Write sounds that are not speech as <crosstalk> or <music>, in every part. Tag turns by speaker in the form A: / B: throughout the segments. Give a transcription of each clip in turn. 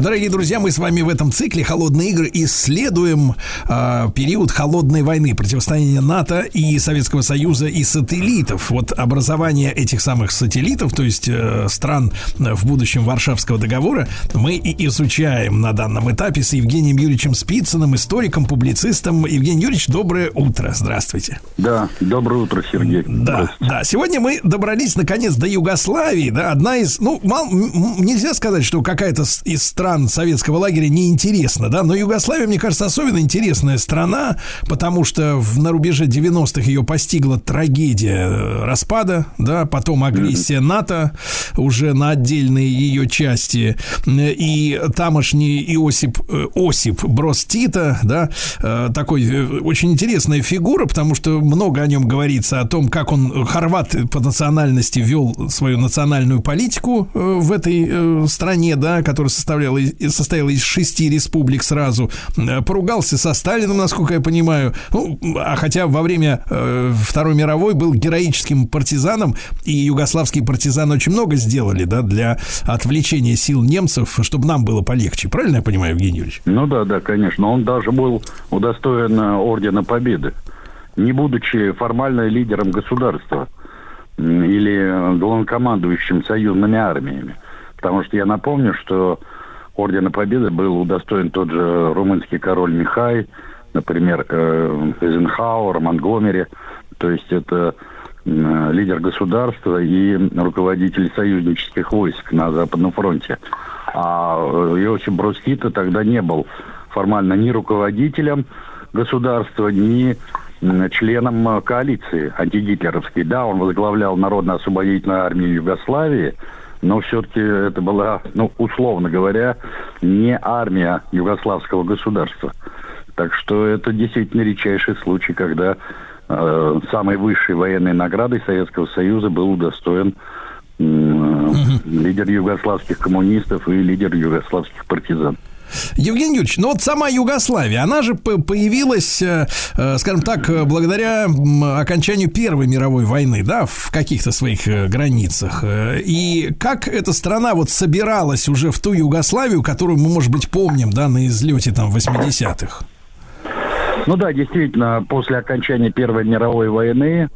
A: Дорогие друзья, мы с вами в этом цикле «Холодные игры» исследуем э, период холодной войны, противостояние НАТО и Советского Союза и сателлитов. Вот образование этих самых сателлитов, то есть э, стран в будущем Варшавского договора, мы и изучаем на данном этапе с Евгением Юрьевичем Спицыным, историком, публицистом. Евгений Юрьевич, доброе утро. Здравствуйте.
B: Да, доброе утро, Сергей.
A: Да, да. Сегодня мы добрались наконец до Югославии, да, одна из, ну, мал, нельзя сказать, что какая-то из стран стран советского лагеря неинтересно, да, но Югославия, мне кажется, особенно интересная страна, потому что в, на рубеже 90-х ее постигла трагедия э, распада, да, потом агрессия НАТО уже на отдельные ее части, и тамошний Иосип, э, Осип Брос Тита, да, э, такой очень интересная фигура, потому что много о нем говорится, о том, как он, хорват по национальности, вел свою национальную политику в этой стране, да, которая составляла состояла, состояла из шести республик сразу, э, поругался со Сталином, насколько я понимаю, ну, а хотя во время э, Второй мировой был героическим партизаном, и югославские партизаны очень много сделали, да, для отвлечения сил немцев, чтобы нам было полегче. Правильно я понимаю, Евгений Юрьевич?
B: Ну да, да, конечно. Он даже был удостоен э, Ордена Победы, не будучи формально лидером государства или главнокомандующим союзными армиями. Потому что я напомню, что Ордена Победы был удостоен тот же румынский король Михай, например, э, Эйзенхауэр, Монгомери. То есть это э, лидер государства и руководитель союзнических войск на Западном фронте. А э, Иосиф Брос тогда не был формально ни руководителем государства, ни членом коалиции антигитлеровской. Да, он возглавлял Народно-освободительную армию Югославии – но все-таки это была, ну, условно говоря, не армия югославского государства. Так что это действительно редчайший случай, когда э, самой высшей военной наградой Советского Союза был удостоен э, лидер югославских коммунистов и лидер югославских партизан.
A: Евгений Юрьевич, ну вот сама Югославия, она же появилась, э, э, скажем так, э, благодаря окончанию Первой мировой войны, да, в каких-то своих границах. И как эта страна вот собиралась уже в ту Югославию, которую мы, может быть, помним, да, на излете там 80-х?
B: Ну да, действительно, после окончания Первой мировой войны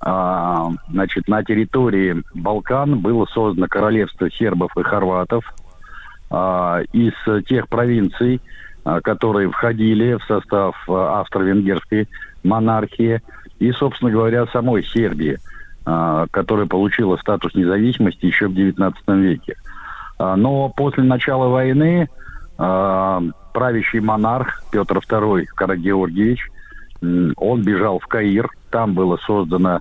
B: а, значит, на территории Балкан было создано королевство сербов и хорватов – из тех провинций, а, которые входили в состав а, австро-венгерской монархии и, собственно говоря, самой Сербии, которая получила статус независимости еще в XIX веке. Но после начала войны правящий монарх Петр II Карагеоргиевич, он бежал в Каир, там было создано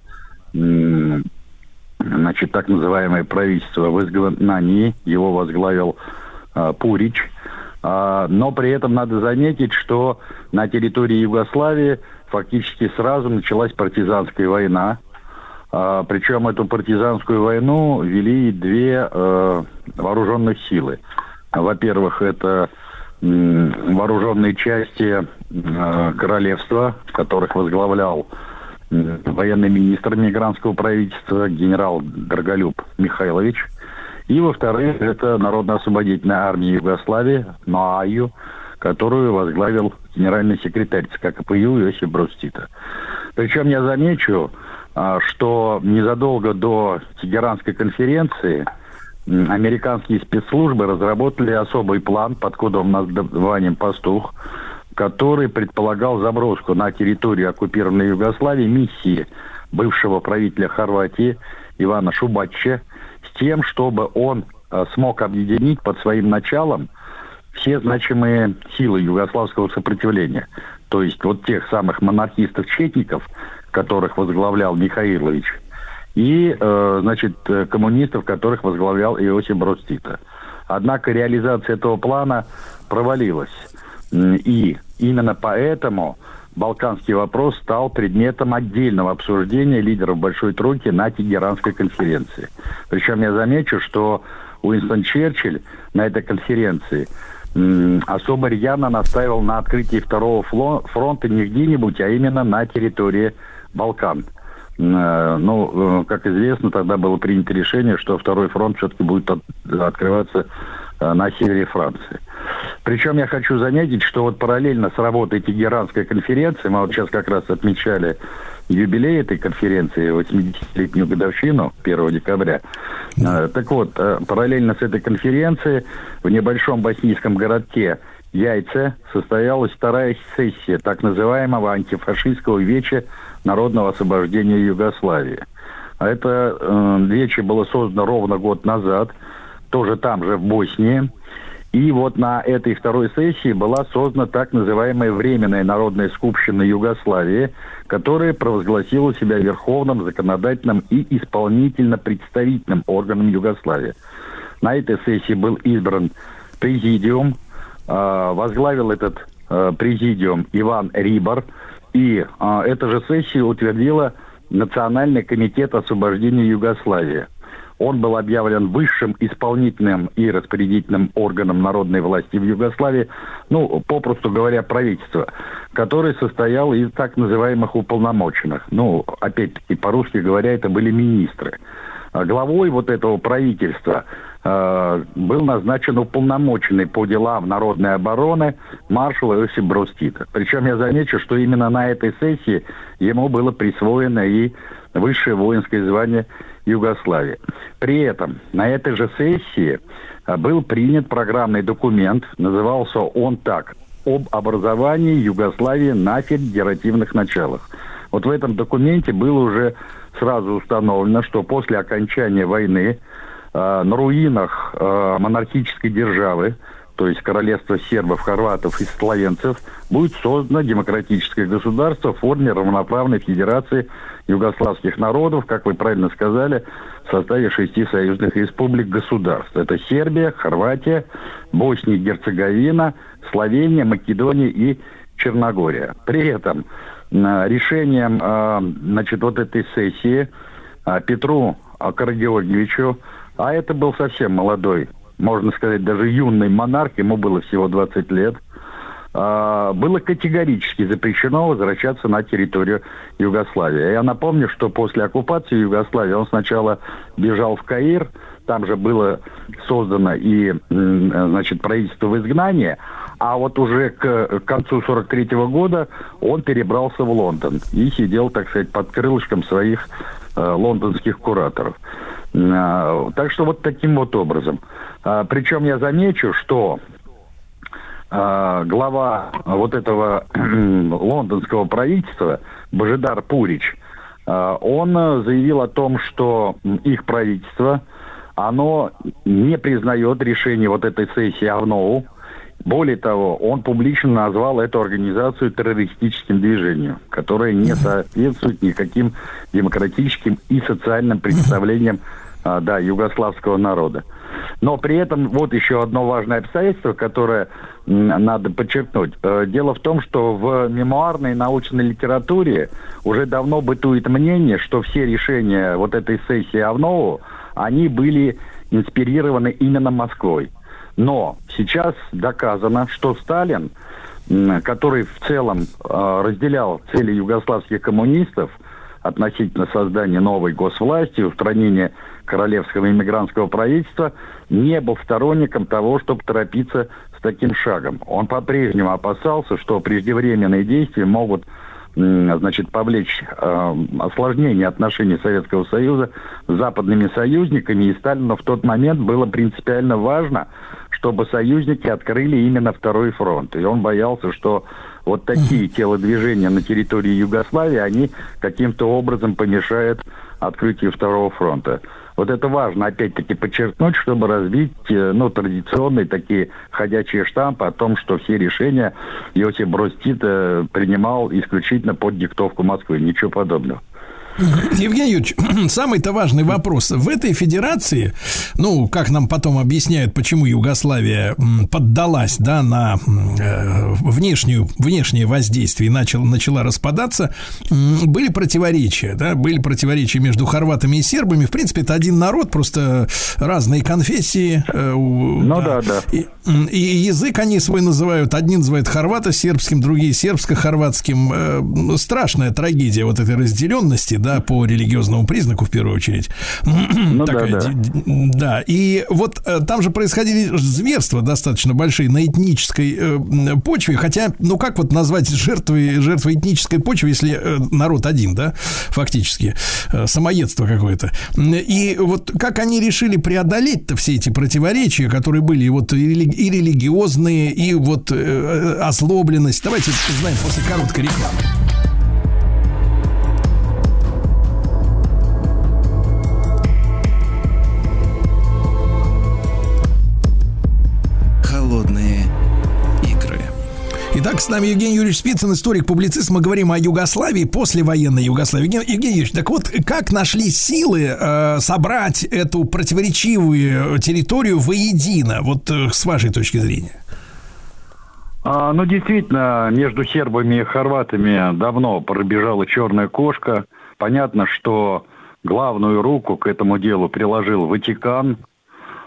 B: значит, так называемое правительство в изгнании, его возглавил Пурич. А, но при этом надо заметить, что на территории Югославии фактически сразу началась партизанская война. А, причем эту партизанскую войну вели две э, вооруженных силы. Во-первых, это вооруженные части э, королевства, которых возглавлял военный министр мигрантского правительства генерал Драголюб Михайлович – и, во-вторых, это Народно-освободительная армия Югославии, НОАЮ, которую возглавил генеральный секретарь ЦК КПЮ Иосиф Брос Причем я замечу, а, что незадолго до Тегеранской конференции американские спецслужбы разработали особый план под кодовым названием «Пастух», который предполагал заброску на территорию оккупированной Югославии миссии бывшего правителя Хорватии Ивана Шубачча – тем, чтобы он э, смог объединить под своим началом все значимые силы югославского сопротивления. То есть вот тех самых монархистов-четников, которых возглавлял Михаилович, и, э, значит, э, коммунистов, которых возглавлял Иосиф Брос Однако реализация этого плана провалилась. И именно поэтому Балканский вопрос стал предметом отдельного обсуждения лидеров Большой Тройки на Тегеранской конференции. Причем я замечу, что Уинстон Черчилль на этой конференции особо рьяно настаивал на открытии второго фронта не где-нибудь, а именно на территории Балкан. Э, ну, э, как известно, тогда было принято решение, что второй фронт все-таки будет от, открываться э, на севере Франции. Причем я хочу заметить, что вот параллельно с работой Тегеранской конференции, мы вот сейчас как раз отмечали юбилей этой конференции, 80-летнюю годовщину 1 декабря. Так вот, параллельно с этой конференцией в небольшом боснийском городке Яйце состоялась вторая сессия так называемого антифашистского веча народного освобождения Югославии. А это э, вече было создано ровно год назад, тоже там же, в Боснии. И вот на этой второй сессии была создана так называемая Временная народная скупщина Югославии, которая провозгласила себя верховным, законодательным и исполнительно-представительным органом Югославии. На этой сессии был избран президиум, э, возглавил этот э, президиум Иван Рибар – и а, эту же сессию утвердила Национальный комитет освобождения Югославии. Он был объявлен высшим исполнительным и распорядительным органом народной власти в Югославии, ну, попросту говоря, правительство, которое состояло из так называемых уполномоченных. Ну, опять-таки, по-русски говоря, это были министры. А главой вот этого правительства э, был назначен уполномоченный по делам народной обороны маршал Иосиф Брустита. Причем я замечу, что именно на этой сессии ему было присвоено и высшее воинское звание Югославии. При этом на этой же сессии э, был принят программный документ, назывался он так «Об образовании Югославии на федеративных началах». Вот в этом документе было уже сразу установлено, что после окончания войны э, на руинах э, монархической державы, то есть королевства сербов, хорватов и словенцев, будет создано демократическое государство в форме равноправной федерации югославских народов, как вы правильно сказали, в составе шести союзных республик государств. Это Сербия, Хорватия, Босния и Герцеговина, Словения, Македония и Черногория. При этом решением значит, вот этой сессии Петру Каргеоргиевичу, а это был совсем молодой, можно сказать, даже юный монарх, ему было всего 20 лет, было категорически запрещено возвращаться на территорию Югославии. Я напомню, что после оккупации Югославии он сначала бежал в Каир, там же было создано и, значит, правительство в изгнании, а вот уже к концу 43 -го года он перебрался в Лондон и сидел, так сказать, под крылышком своих э, лондонских кураторов. Э, так что вот таким вот образом. Э, причем я замечу, что э, глава вот этого <clears throat> лондонского правительства Божидар Пурич, он заявил о том, что их правительство, оно не признает решение вот этой сессии АВНОУ, более того, он публично назвал эту организацию террористическим движением, которое не соответствует никаким демократическим и социальным представлениям да, югославского народа. Но при этом вот еще одно важное обстоятельство, которое надо подчеркнуть. Э, дело в том, что в мемуарной научной литературе уже давно бытует мнение, что все решения вот этой сессии Авнову, они были инспирированы именно Москвой. Но сейчас доказано, что Сталин, который в целом э, разделял цели югославских коммунистов относительно создания новой госвласти, устранения королевского иммигрантского правительства, не был сторонником того, чтобы торопиться с таким шагом. Он по-прежнему опасался, что преждевременные действия могут значит, повлечь э, осложнение отношений Советского Союза с западными союзниками, и Сталину в тот момент было принципиально важно, чтобы союзники открыли именно второй фронт. И он боялся, что вот такие телодвижения на территории Югославии, они каким-то образом помешают открытию второго фронта. Вот это важно, опять-таки, подчеркнуть, чтобы развить, э, ну, традиционные такие ходячие штампы о том, что все решения Иосиф Брустит принимал исключительно под диктовку Москвы. Ничего подобного.
A: Евгений Юрьевич, <clears throat> самый-то важный вопрос. В этой федерации, ну, как нам потом объясняют, почему Югославия поддалась, да, на э, внешнюю, внешнее воздействие и начал, начала распадаться, были противоречия, да, были противоречия между хорватами и сербами. В принципе, это один народ, просто разные конфессии.
B: Э, ну да, да. да.
A: И, и язык они свой называют, одни называют хорвато-сербским, другие сербско-хорватским. Э, страшная трагедия вот этой разделенности, да, по религиозному признаку в первую очередь.
B: Ну, Такая, да, да.
A: да, и вот э, там же происходили зверства достаточно большие на этнической э, почве, хотя, ну как вот назвать жертвой, жертвой этнической почвы, если э, народ один, да, фактически, э, самоедство какое-то. И вот как они решили преодолеть-то все эти противоречия, которые были и вот и, религи- и религиозные, и вот э, э озлобленность. Давайте узнаем после короткой рекламы. Итак, с нами Евгений Юрьевич Спицын, историк-публицист. Мы говорим о Югославии, послевоенной Югославии. Евгений Юрьевич, так вот, как нашли силы э, собрать эту противоречивую территорию воедино, вот э, с вашей точки зрения?
B: А, ну, действительно, между сербами и хорватами давно пробежала черная кошка. Понятно, что главную руку к этому делу приложил Ватикан –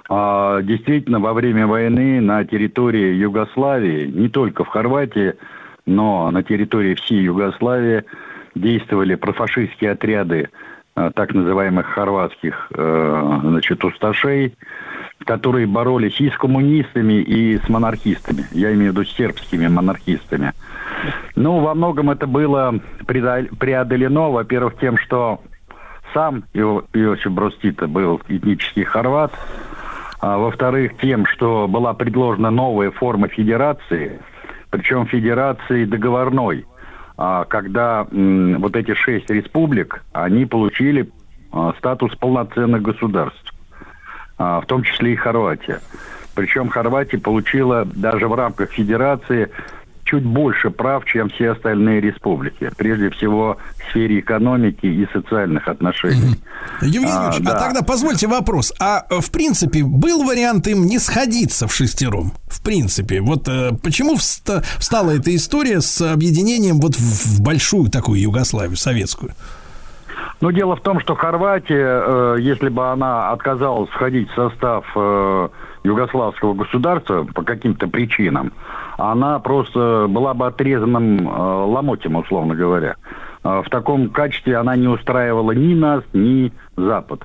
B: действительно, во время войны на территории Югославии, не только в Хорватии, но на территории всей Югославии действовали профашистские отряды а, так называемых хорватских а, значит, усташей, которые боролись и с коммунистами, и с монархистами. Я имею в виду сербскими монархистами. Ну, во многом это было преодолено, во-первых, тем, что сам Иосиф Брустита был этнический хорват, а, во-вторых, тем, что была предложена новая форма федерации, причем федерации договорной, а, когда вот эти шесть республик, они получили а, статус полноценных государств, в том числе и Хорватия. Причем Хорватия получила даже в рамках федерации чуть больше прав, чем все остальные республики. Прежде всего в сфере экономики и социальных отношений.
A: Евгений а, Юрьевич, а, да. а тогда позвольте вопрос. А э, в принципе был вариант им не сходиться в шестером? В принципе. Вот э, почему вста- встала эта история с объединением вот в, в большую такую Югославию, советскую?
B: Ну, дело в том, что Хорватия, э, если бы она отказалась входить в состав э, югославского государства по каким-то причинам, она просто была бы отрезанным э, ломотем, условно говоря. Э, в таком качестве она не устраивала ни нас, ни Запад.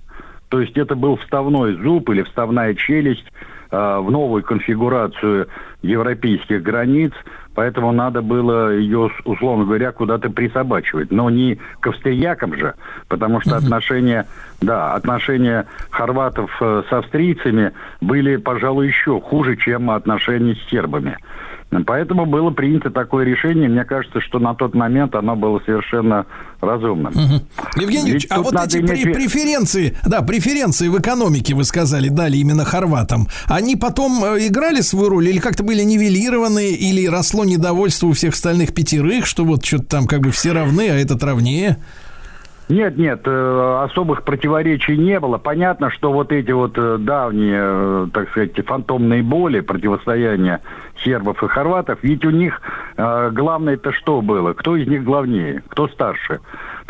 B: То есть это был вставной зуб или вставная челюсть в новую конфигурацию европейских границ, поэтому надо было ее, условно говоря, куда-то присобачивать. Но не к австриякам же, потому что отношения, да, отношения хорватов с австрийцами были, пожалуй, еще хуже, чем отношения с сербами. Поэтому было принято такое решение. Мне кажется, что на тот момент оно было совершенно разумным.
A: Угу. Евгений Юрьевич, а вот эти иметь... преференции, да, преференции в экономике, вы сказали, дали именно хорватам, они потом э, играли свою роль или как-то были нивелированы, или росло недовольство у всех остальных пятерых, что вот что-то там как бы все равны, а этот равнее?
B: Нет, нет, э, особых противоречий не было. Понятно, что вот эти вот э, давние, так сказать, фантомные боли, противостояния сербов и хорватов, ведь у них главное-то что было? Кто из них главнее? Кто старше?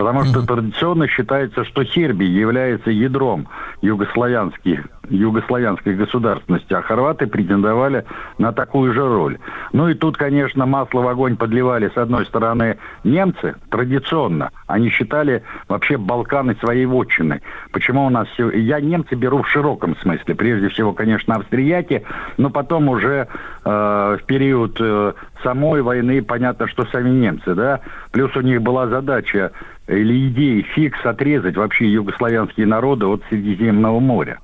B: Потому что традиционно считается, что Сербия является ядром югославянских югославянской государственности, а хорваты претендовали на такую же роль. Ну и тут, конечно, масло в огонь подливали, с одной стороны, немцы, традиционно. Они считали вообще Балканы своей вотчиной. Почему у нас все... Я немцы беру в широком смысле. Прежде всего, конечно, австрияки, но потом уже э, в период э, самой войны понятно, что сами немцы, да. Плюс у них была задача или идея фикс отрезать вообще югославянские народы от Средиземного моря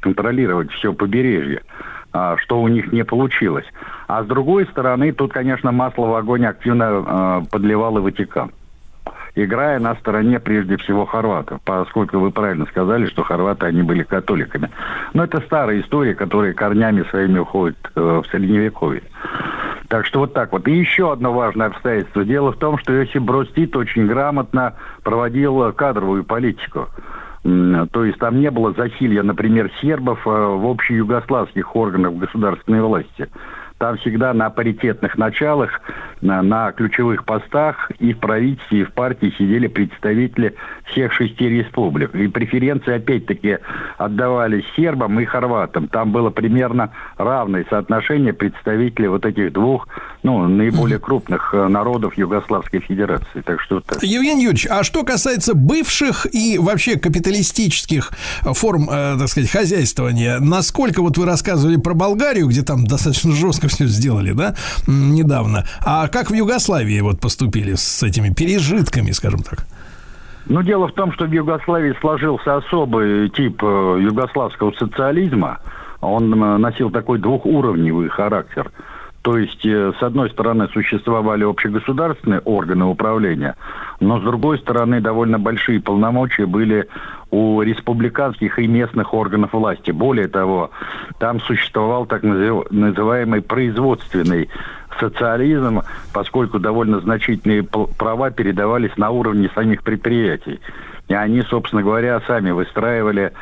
B: контролировать все побережье, а, что у них не получилось. А с другой стороны, тут, конечно, масло в огонь активно а, подливал и Ватикан играя на стороне прежде всего хорватов, поскольку вы правильно сказали, что хорваты, они были католиками. Но это старая история, которая корнями своими уходит э, в Средневековье. Так что вот так вот. И еще одно важное обстоятельство. Дело в том, что Иосиф Брос Тит очень грамотно проводил кадровую политику. То есть там не было засилья, например, сербов э, в общеюгославских органах государственной власти. Там всегда на паритетных началах, на, на ключевых постах и в правительстве, и в партии сидели представители всех шести республик. И преференции, опять-таки, отдавались сербам и хорватам. Там было примерно равное соотношение представителей вот этих двух, ну, наиболее крупных э, народов Югославской Федерации. Так что так.
A: Евгений Юрьевич, а что касается бывших и вообще капиталистических форм, э, так сказать, хозяйствования, насколько вот вы рассказывали про Болгарию, где там достаточно жестко все сделали, да, недавно. А как в Югославии вот поступили с этими пережитками, скажем так?
B: Ну, дело в том, что в Югославии сложился особый тип э, югославского социализма. Он носил такой двухуровневый характер. То есть, э, с одной стороны, существовали общегосударственные органы управления, но с другой стороны, довольно большие полномочия были у республиканских и местных органов власти. Более того, там существовал так называемый производственный социализм, поскольку довольно значительные права передавались на уровне самих предприятий. И они, собственно говоря, сами выстраивали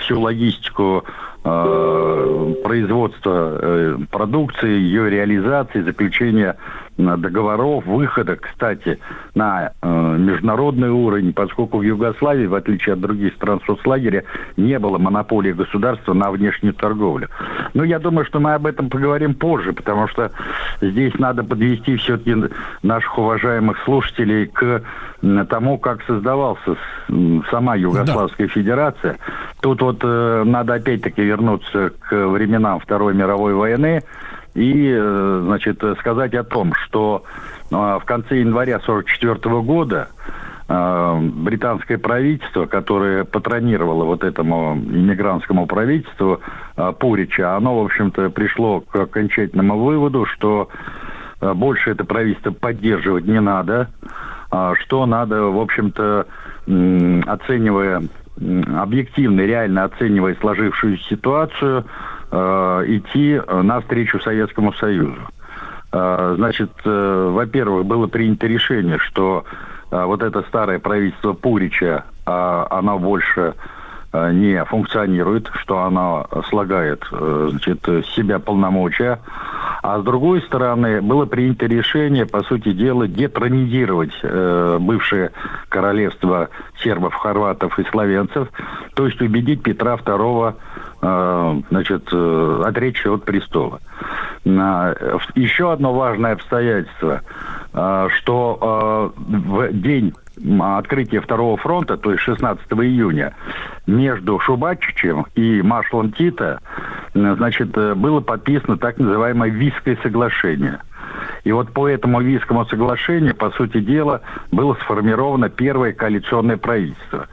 B: всю логистику производства э, продукции, ее реализации, заключения договоров, выхода, кстати, на э, международный уровень, поскольку в Югославии, в отличие от других стран соцлагеря, не было монополии государства на внешнюю торговлю. Но я думаю, что мы об этом поговорим позже, потому что здесь надо подвести все-таки наших уважаемых слушателей к тому, как создавался сама Югославская да. Федерация. Тут вот э, надо опять-таки вернуться к временам Второй мировой войны, и, э, значит, сказать о том, что э, в конце января 1944 года британское правительство, которое патронировало вот этому иммигрантскому правительству Пурича, оно, в общем-то, пришло к окончательному выводу, что больше это правительство поддерживать не надо, а что надо, в общем-то, оценивая объективно, реально оценивая сложившуюся ситуацию, э, идти навстречу Советскому Союзу. Э, значит, э, во-первых, было принято решение, что э, вот это старое правительство Пурича, э, оно больше Э, не функционирует, что она слагает э, значит, себя полномочия. А с другой стороны, было принято решение, по сути дела, детронизировать э, бывшее королевство сербов, хорватов и словенцев, то есть убедить Петра II э, значит, отречься от престола. Еще одно важное обстоятельство, что э, в день открытия Второго фронта, то есть 16 июня, между Шубачичем и маршалом Тита, значит, э, было подписано так называемое Виское соглашение. И вот по этому Вискому соглашению, по сути дела, было сформировано первое коалиционное правительство.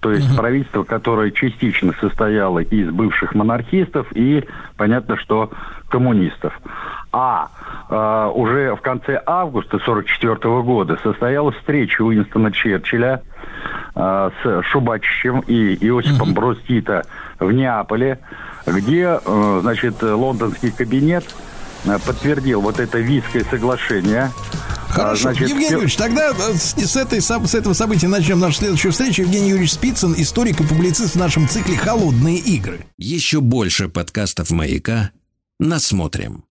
B: То есть угу. правительство, которое частично состояло из бывших монархистов и, понятно, что коммунистов. А э, уже в конце августа 1944 года состоялась встреча Уинстона Черчилля э, с Шубачичем и Иосипом угу. Бростита в Неаполе, где, э, значит, лондонский кабинет э, подтвердил вот это Вийское соглашение
A: Хорошо. А, значит, Евгений Юрьевич, тогда э, с, с, этой, с этого события начнем нашу следующую встречу. Евгений Юрьевич Спицын, историк и публицист в нашем цикле «Холодные игры».
C: Еще больше подкастов «Маяка» насмотрим.